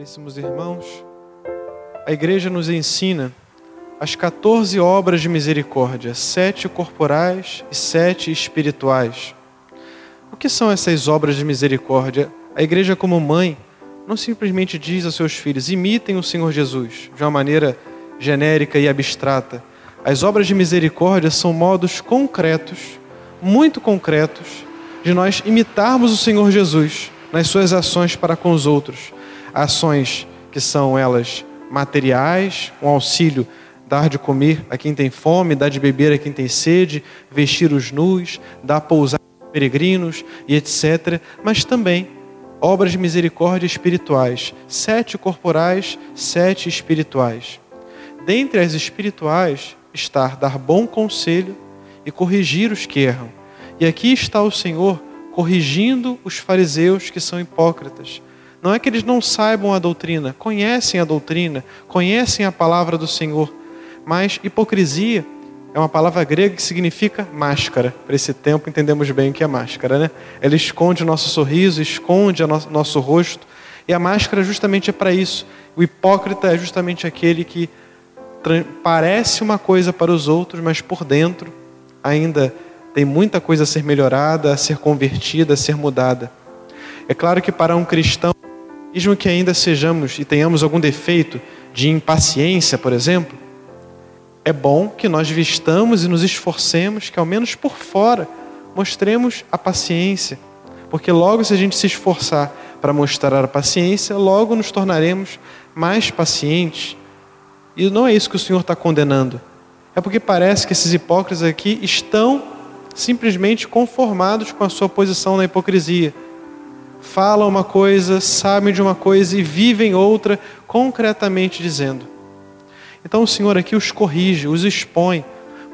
Caríssimos irmãos, a igreja nos ensina as 14 obras de misericórdia, sete corporais e sete espirituais. O que são essas obras de misericórdia? A igreja, como mãe, não simplesmente diz aos seus filhos: imitem o Senhor Jesus, de uma maneira genérica e abstrata. As obras de misericórdia são modos concretos, muito concretos, de nós imitarmos o Senhor Jesus nas suas ações para com os outros ações que são elas materiais, um auxílio, dar de comer a quem tem fome, dar de beber a quem tem sede, vestir os nus, dar pousar aos peregrinos e etc. Mas também obras de misericórdia espirituais, sete corporais, sete espirituais. Dentre as espirituais, estar dar bom conselho e corrigir os que erram. E aqui está o Senhor corrigindo os fariseus que são hipócritas não é que eles não saibam a doutrina, conhecem a doutrina, conhecem a palavra do Senhor, mas hipocrisia é uma palavra grega que significa máscara. Para esse tempo entendemos bem o que é máscara, né? Ela esconde o nosso sorriso, esconde o nosso, nosso rosto, e a máscara justamente é para isso. O hipócrita é justamente aquele que parece uma coisa para os outros, mas por dentro ainda tem muita coisa a ser melhorada, a ser convertida, a ser mudada. É claro que para um cristão mesmo que ainda sejamos e tenhamos algum defeito de impaciência, por exemplo, é bom que nós vistamos e nos esforcemos que, ao menos por fora, mostremos a paciência. Porque logo, se a gente se esforçar para mostrar a paciência, logo nos tornaremos mais pacientes. E não é isso que o Senhor está condenando. É porque parece que esses hipócritas aqui estão simplesmente conformados com a sua posição na hipocrisia falam uma coisa, sabem de uma coisa e vivem outra, concretamente dizendo. Então o Senhor aqui os corrige, os expõe.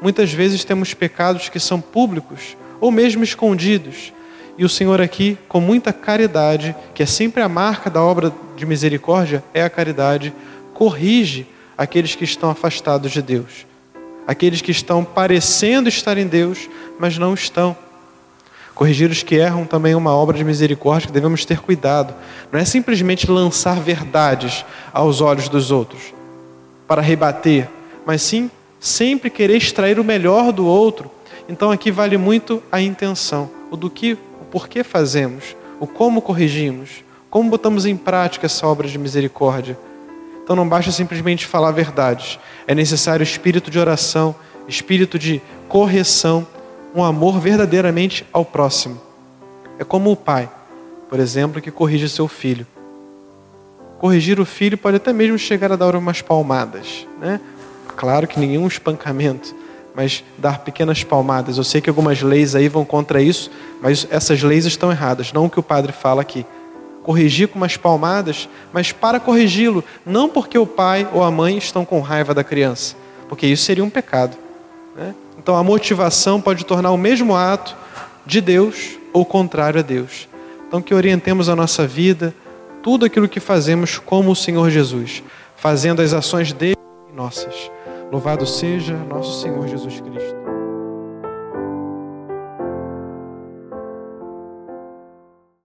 Muitas vezes temos pecados que são públicos ou mesmo escondidos. E o Senhor aqui, com muita caridade, que é sempre a marca da obra de misericórdia, é a caridade, corrige aqueles que estão afastados de Deus. Aqueles que estão parecendo estar em Deus, mas não estão Corrigir os que erram também é uma obra de misericórdia que devemos ter cuidado. Não é simplesmente lançar verdades aos olhos dos outros para rebater, mas sim sempre querer extrair o melhor do outro. Então aqui vale muito a intenção, o do que, o porquê fazemos, o como corrigimos, como botamos em prática essa obra de misericórdia. Então não basta simplesmente falar verdades, é necessário espírito de oração, espírito de correção um amor verdadeiramente ao próximo. É como o pai, por exemplo, que corrige seu filho. Corrigir o filho pode até mesmo chegar a dar umas palmadas, né? Claro que nenhum espancamento, mas dar pequenas palmadas. Eu sei que algumas leis aí vão contra isso, mas essas leis estão erradas, não o que o padre fala aqui. Corrigir com umas palmadas, mas para corrigi-lo, não porque o pai ou a mãe estão com raiva da criança, porque isso seria um pecado. Né? Então a motivação pode tornar o mesmo ato de Deus ou contrário a Deus. Então que orientemos a nossa vida, tudo aquilo que fazemos como o Senhor Jesus, fazendo as ações dele nossas. Louvado seja nosso Senhor Jesus Cristo.